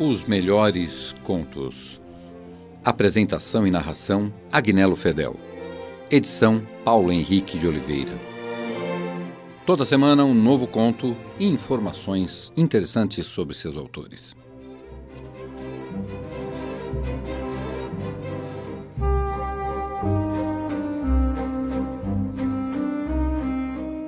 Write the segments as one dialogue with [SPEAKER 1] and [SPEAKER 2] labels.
[SPEAKER 1] Os melhores contos. Apresentação e narração: Agnello Fedel. Edição: Paulo Henrique de Oliveira. Toda semana um novo conto e informações interessantes sobre seus autores.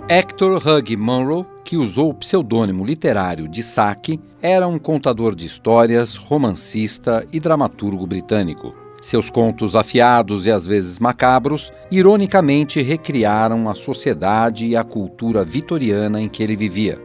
[SPEAKER 1] Hector Hugh Munro, que usou o pseudônimo literário de Saki, era um contador de histórias, romancista e dramaturgo britânico. Seus contos afiados e às vezes macabros, ironicamente recriaram a sociedade e a cultura vitoriana em que ele vivia.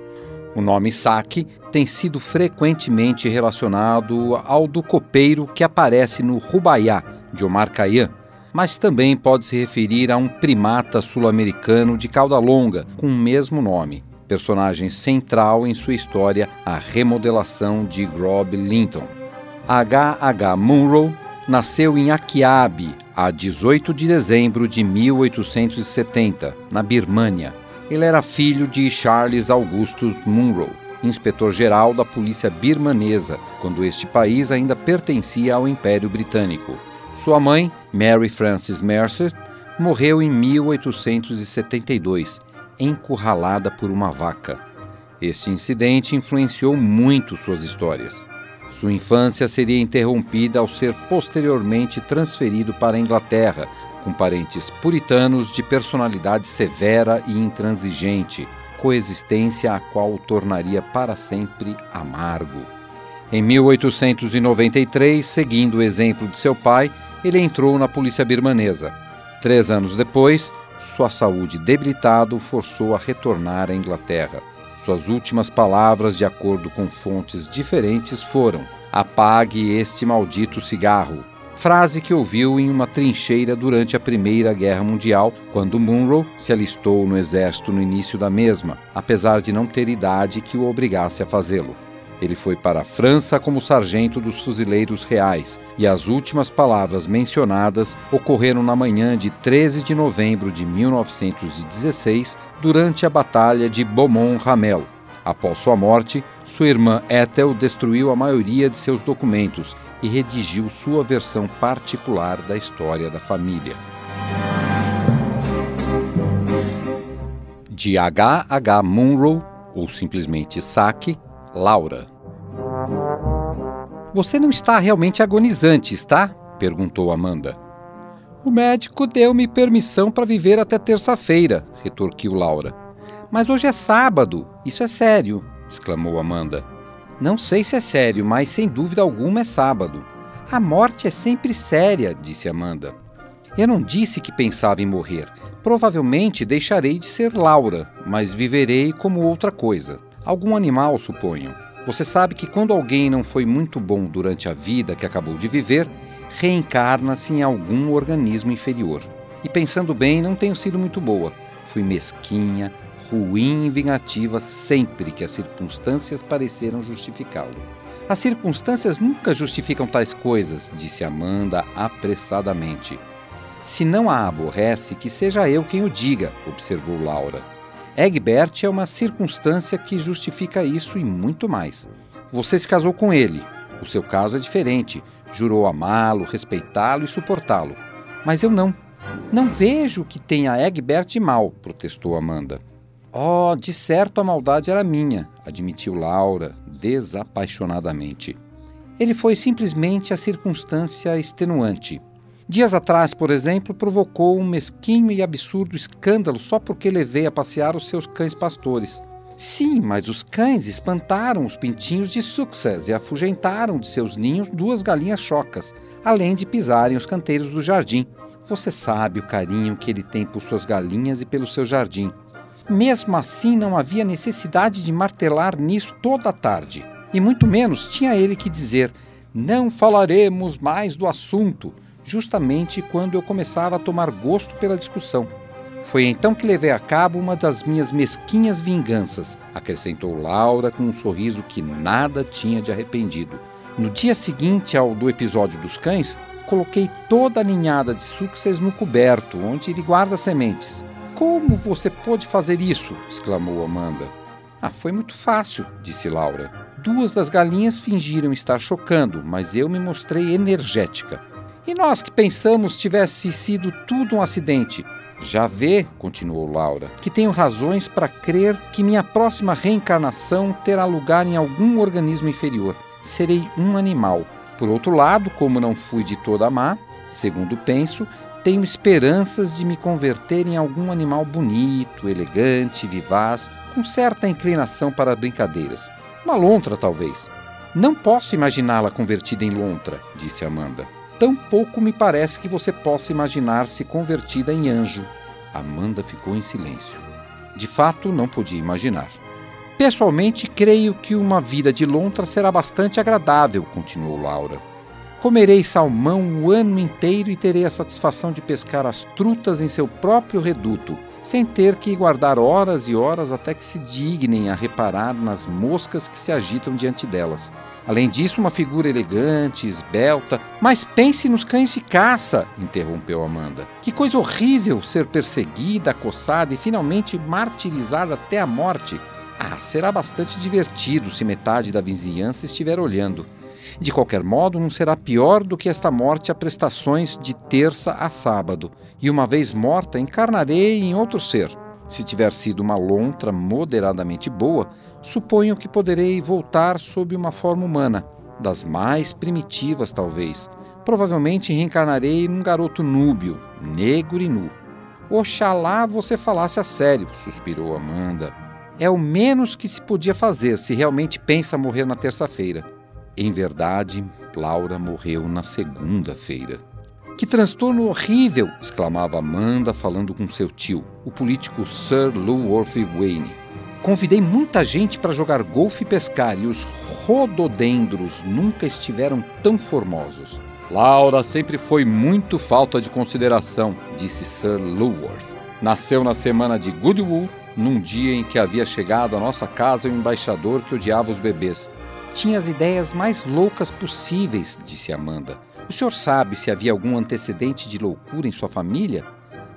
[SPEAKER 1] O nome Saki tem sido frequentemente relacionado ao do copeiro que aparece no Rubaiá, de Omar Khayyam, mas também pode se referir a um primata sul-americano de cauda longa, com o mesmo nome, personagem central em sua história, a remodelação de Grob Linton. H. H. Munro nasceu em Akiabe, a 18 de dezembro de 1870, na Birmânia. Ele era filho de Charles Augustus Munro, inspetor-geral da polícia birmanesa, quando este país ainda pertencia ao Império Britânico. Sua mãe, Mary Frances Mercer, morreu em 1872, encurralada por uma vaca. Este incidente influenciou muito suas histórias. Sua infância seria interrompida ao ser posteriormente transferido para a Inglaterra, com parentes puritanos de personalidade severa e intransigente, coexistência a qual o tornaria para sempre amargo. Em 1893, seguindo o exemplo de seu pai, ele entrou na polícia birmanesa. Três anos depois, sua saúde debilitada o forçou a retornar à Inglaterra. Suas últimas palavras, de acordo com fontes diferentes, foram: Apague este maldito cigarro. Frase que ouviu em uma trincheira durante a Primeira Guerra Mundial, quando Munro se alistou no exército no início da mesma, apesar de não ter idade que o obrigasse a fazê-lo. Ele foi para a França como sargento dos fuzileiros reais, e as últimas palavras mencionadas ocorreram na manhã de 13 de novembro de 1916, durante a Batalha de Beaumont-Hamel. Após sua morte, sua irmã Ethel destruiu a maioria de seus documentos e redigiu sua versão particular da história da família. De H. H. Munro, ou simplesmente Saki, Laura. Você não está realmente agonizante, está? perguntou Amanda. O médico deu-me permissão para viver até terça-feira, retorquiu Laura. Mas hoje é sábado, isso é sério, exclamou Amanda. Não sei se é sério, mas sem dúvida alguma é sábado. A morte é sempre séria, disse Amanda. Eu não disse que pensava em morrer. Provavelmente deixarei de ser Laura, mas viverei como outra coisa. Algum animal, suponho. Você sabe que quando alguém não foi muito bom durante a vida que acabou de viver, reencarna-se em algum organismo inferior. E pensando bem, não tenho sido muito boa. Fui mesquinha, ruim e vingativa sempre que as circunstâncias pareceram justificá-lo. As circunstâncias nunca justificam tais coisas, disse Amanda apressadamente. Se não a aborrece, que seja eu quem o diga, observou Laura. Egbert é uma circunstância que justifica isso e muito mais. Você se casou com ele. O seu caso é diferente. Jurou amá-lo, respeitá-lo e suportá-lo. Mas eu não. Não vejo que tenha Egbert mal, protestou Amanda. Oh, de certo a maldade era minha, admitiu Laura, desapaixonadamente. Ele foi simplesmente a circunstância extenuante. Dias atrás, por exemplo, provocou um mesquinho e absurdo escândalo só porque levei a passear os seus cães pastores. Sim, mas os cães espantaram os pintinhos de Success e afugentaram de seus ninhos duas galinhas chocas, além de pisarem os canteiros do jardim. Você sabe o carinho que ele tem por suas galinhas e pelo seu jardim. Mesmo assim, não havia necessidade de martelar nisso toda a tarde. E muito menos tinha ele que dizer: não falaremos mais do assunto justamente quando eu começava a tomar gosto pela discussão. Foi então que levei a cabo uma das minhas mesquinhas vinganças, acrescentou Laura com um sorriso que nada tinha de arrependido. No dia seguinte ao do episódio dos cães, coloquei toda a ninhada de success no coberto, onde ele guarda sementes. Como você pôde fazer isso? exclamou Amanda. Ah, foi muito fácil, disse Laura. Duas das galinhas fingiram estar chocando, mas eu me mostrei energética. E nós que pensamos tivesse sido tudo um acidente. Já vê, continuou Laura, que tenho razões para crer que minha próxima reencarnação terá lugar em algum organismo inferior. Serei um animal. Por outro lado, como não fui de toda má, segundo penso, tenho esperanças de me converter em algum animal bonito, elegante, vivaz, com certa inclinação para brincadeiras. Uma lontra, talvez. Não posso imaginá-la convertida em lontra, disse Amanda. Tampouco me parece que você possa imaginar-se convertida em anjo. Amanda ficou em silêncio. De fato, não podia imaginar. Pessoalmente, creio que uma vida de lontra será bastante agradável, continuou Laura. Comerei salmão o ano inteiro e terei a satisfação de pescar as trutas em seu próprio reduto, sem ter que guardar horas e horas até que se dignem a reparar nas moscas que se agitam diante delas. Além disso, uma figura elegante, esbelta. Mas pense nos cães de caça, interrompeu Amanda. Que coisa horrível ser perseguida, acossada e finalmente martirizada até a morte. Ah, será bastante divertido se metade da vizinhança estiver olhando. De qualquer modo, não será pior do que esta morte a prestações de terça a sábado, e uma vez morta, encarnarei em outro ser. Se tiver sido uma lontra moderadamente boa, suponho que poderei voltar sob uma forma humana, das mais primitivas talvez. Provavelmente reencarnarei num garoto núbio, negro e nu. Oxalá você falasse a sério, suspirou Amanda. É o menos que se podia fazer se realmente pensa morrer na terça-feira. Em verdade, Laura morreu na segunda-feira. Que transtorno horrível! exclamava Amanda, falando com seu tio, o político Sir Lulworth Wayne. Convidei muita gente para jogar golfe e pescar, e os rododendros nunca estiveram tão formosos. Laura sempre foi muito falta de consideração, disse Sir Lulworth. Nasceu na semana de Goodwood, num dia em que havia chegado à nossa casa o embaixador que odiava os bebês. Tinha as ideias mais loucas possíveis, disse Amanda. O senhor sabe se havia algum antecedente de loucura em sua família?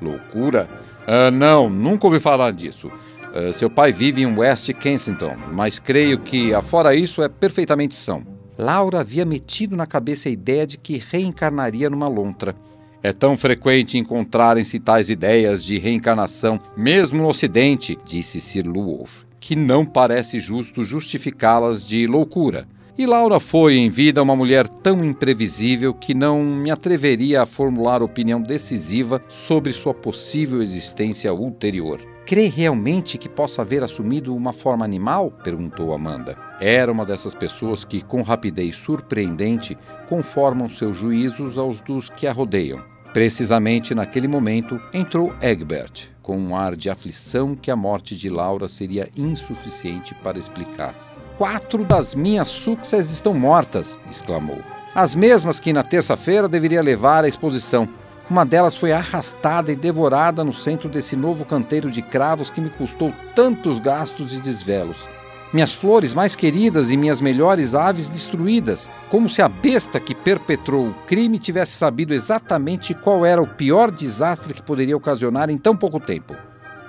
[SPEAKER 1] Loucura? Uh, não, nunca ouvi falar disso. Uh, seu pai vive em West Kensington, mas creio que, afora isso, é perfeitamente são. Laura havia metido na cabeça a ideia de que reencarnaria numa lontra. É tão frequente encontrarem-se tais ideias de reencarnação, mesmo no Ocidente, disse Sir Lulworth que não parece justo justificá-las de loucura. E Laura foi em vida uma mulher tão imprevisível que não me atreveria a formular opinião decisiva sobre sua possível existência ulterior. Crê realmente que possa haver assumido uma forma animal? perguntou Amanda. Era uma dessas pessoas que, com rapidez surpreendente, conformam seus juízos aos dos que a rodeiam. Precisamente naquele momento entrou Egbert, com um ar de aflição que a morte de Laura seria insuficiente para explicar. Quatro das minhas success estão mortas, exclamou. As mesmas que na terça-feira deveria levar à exposição. Uma delas foi arrastada e devorada no centro desse novo canteiro de cravos que me custou tantos gastos e desvelos minhas flores mais queridas e minhas melhores aves destruídas, como se a besta que perpetrou o crime tivesse sabido exatamente qual era o pior desastre que poderia ocasionar em tão pouco tempo.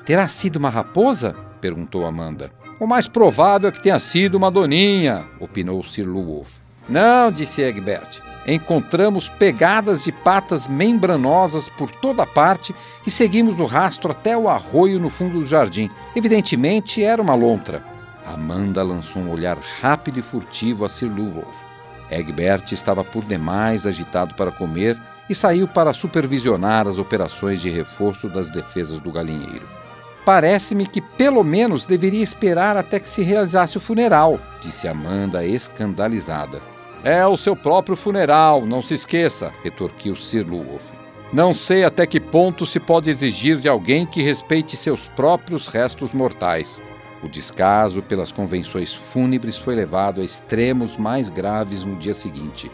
[SPEAKER 1] Terá sido uma raposa? perguntou Amanda. O mais provável é que tenha sido uma doninha, opinou Sir Lulworth. Não, disse Egbert. Encontramos pegadas de patas membranosas por toda parte e seguimos o rastro até o arroio no fundo do jardim. Evidentemente era uma lontra. Amanda lançou um olhar rápido e furtivo a Sir Lulworth. Egbert estava por demais agitado para comer e saiu para supervisionar as operações de reforço das defesas do galinheiro. Parece-me que pelo menos deveria esperar até que se realizasse o funeral, disse Amanda escandalizada. É o seu próprio funeral, não se esqueça, retorquiu Sir Lulworth. Não sei até que ponto se pode exigir de alguém que respeite seus próprios restos mortais. O descaso pelas convenções fúnebres foi levado a extremos mais graves no dia seguinte.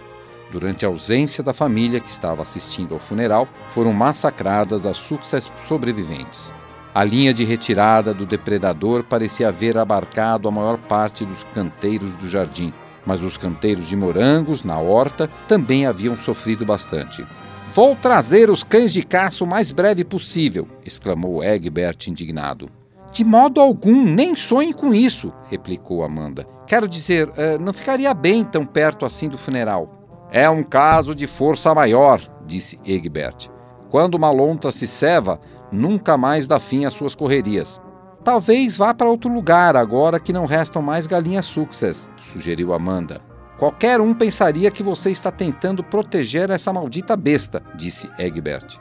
[SPEAKER 1] Durante a ausência da família que estava assistindo ao funeral, foram massacradas as sucessas sobreviventes. A linha de retirada do depredador parecia haver abarcado a maior parte dos canteiros do jardim, mas os canteiros de morangos, na horta, também haviam sofrido bastante. Vou trazer os cães de caça o mais breve possível, exclamou Egbert indignado. De modo algum, nem sonhe com isso, replicou Amanda. Quero dizer, uh, não ficaria bem tão perto assim do funeral. É um caso de força maior, disse Egbert. Quando uma lontra se ceva, nunca mais dá fim às suas correrias. Talvez vá para outro lugar agora que não restam mais galinhas success, sugeriu Amanda. Qualquer um pensaria que você está tentando proteger essa maldita besta, disse Egbert.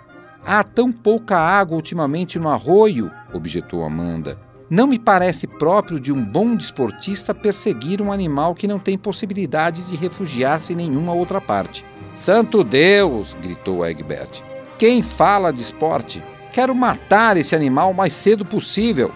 [SPEAKER 1] Há tão pouca água ultimamente no arroio, objetou Amanda. Não me parece próprio de um bom desportista perseguir um animal que não tem possibilidade de refugiar-se em nenhuma outra parte. Santo Deus! gritou Egbert. Quem fala de esporte? Quero matar esse animal o mais cedo possível.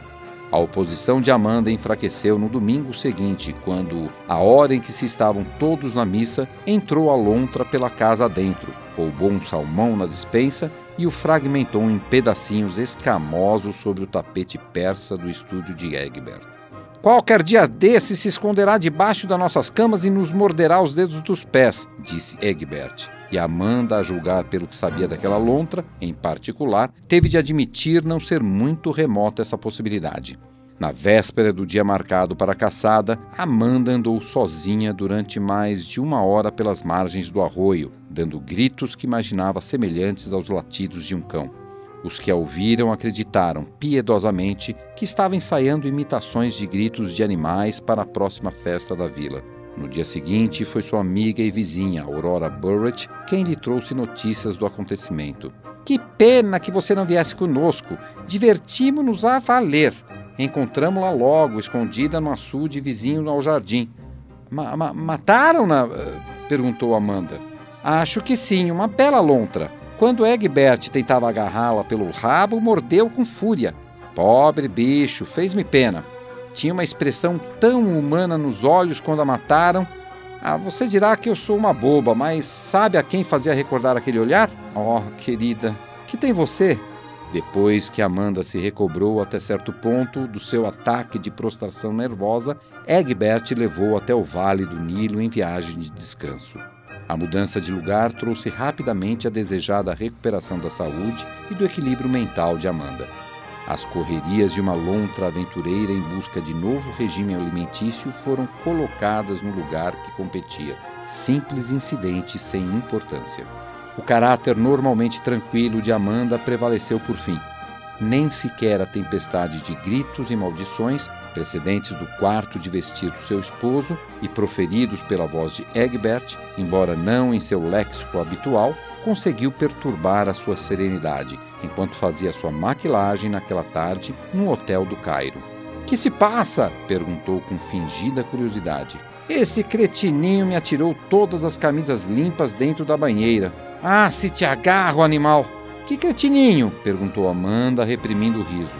[SPEAKER 1] A oposição de Amanda enfraqueceu no domingo seguinte, quando, à hora em que se estavam todos na missa, entrou a lontra pela casa adentro, roubou um salmão na despensa e o fragmentou em pedacinhos escamosos sobre o tapete persa do estúdio de Egbert. Qualquer dia desse se esconderá debaixo das nossas camas e nos morderá os dedos dos pés, disse Egbert. E Amanda, a julgar pelo que sabia daquela lontra, em particular, teve de admitir não ser muito remota essa possibilidade. Na véspera do dia marcado para a caçada, Amanda andou sozinha durante mais de uma hora pelas margens do arroio, dando gritos que imaginava semelhantes aos latidos de um cão. Os que a ouviram acreditaram piedosamente que estava ensaiando imitações de gritos de animais para a próxima festa da vila. No dia seguinte, foi sua amiga e vizinha, Aurora Burrett, quem lhe trouxe notícias do acontecimento. Que pena que você não viesse conosco. Divertimos-nos a valer. Encontramos-la logo, escondida no açude vizinho ao jardim. Ma ma Mataram-na? Eh, perguntou Amanda. Acho que sim, uma bela lontra. Quando Egbert tentava agarrá-la pelo rabo, mordeu com fúria. Pobre bicho, fez-me pena. Tinha uma expressão tão humana nos olhos quando a mataram. Ah, você dirá que eu sou uma boba, mas sabe a quem fazia recordar aquele olhar? Oh, querida, que tem você? Depois que Amanda se recobrou até certo ponto do seu ataque de prostração nervosa, Egbert levou até o Vale do Nilo em viagem de descanso. A mudança de lugar trouxe rapidamente a desejada recuperação da saúde e do equilíbrio mental de Amanda. As correrias de uma lontra aventureira em busca de novo regime alimentício foram colocadas no lugar que competia. Simples incidente sem importância. O caráter normalmente tranquilo de Amanda prevaleceu por fim. Nem sequer a tempestade de gritos e maldições, precedentes do quarto de vestir do seu esposo e proferidos pela voz de Egbert, embora não em seu léxico habitual, conseguiu perturbar a sua serenidade enquanto fazia sua maquilagem naquela tarde no hotel do Cairo. Que se passa? perguntou com fingida curiosidade. Esse cretininho me atirou todas as camisas limpas dentro da banheira. Ah, se te agarro, animal! Que cretininho? perguntou Amanda, reprimindo o riso.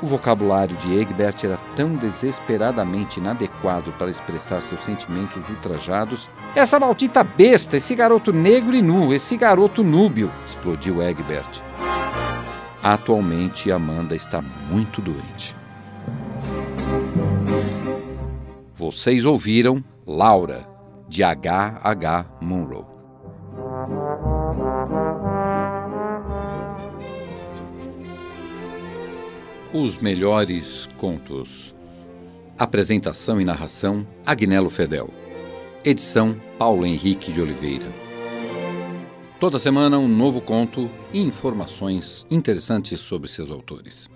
[SPEAKER 1] O vocabulário de Egbert era tão desesperadamente inadequado para expressar seus sentimentos ultrajados. Essa maldita besta, esse garoto negro e nu, esse garoto núbio! explodiu Egbert. Atualmente, Amanda está muito doente. Vocês ouviram Laura, de H. H. Munro. Os melhores contos. Apresentação e narração: Agnello Fedel. Edição: Paulo Henrique de Oliveira. Toda semana um novo conto e informações interessantes sobre seus autores.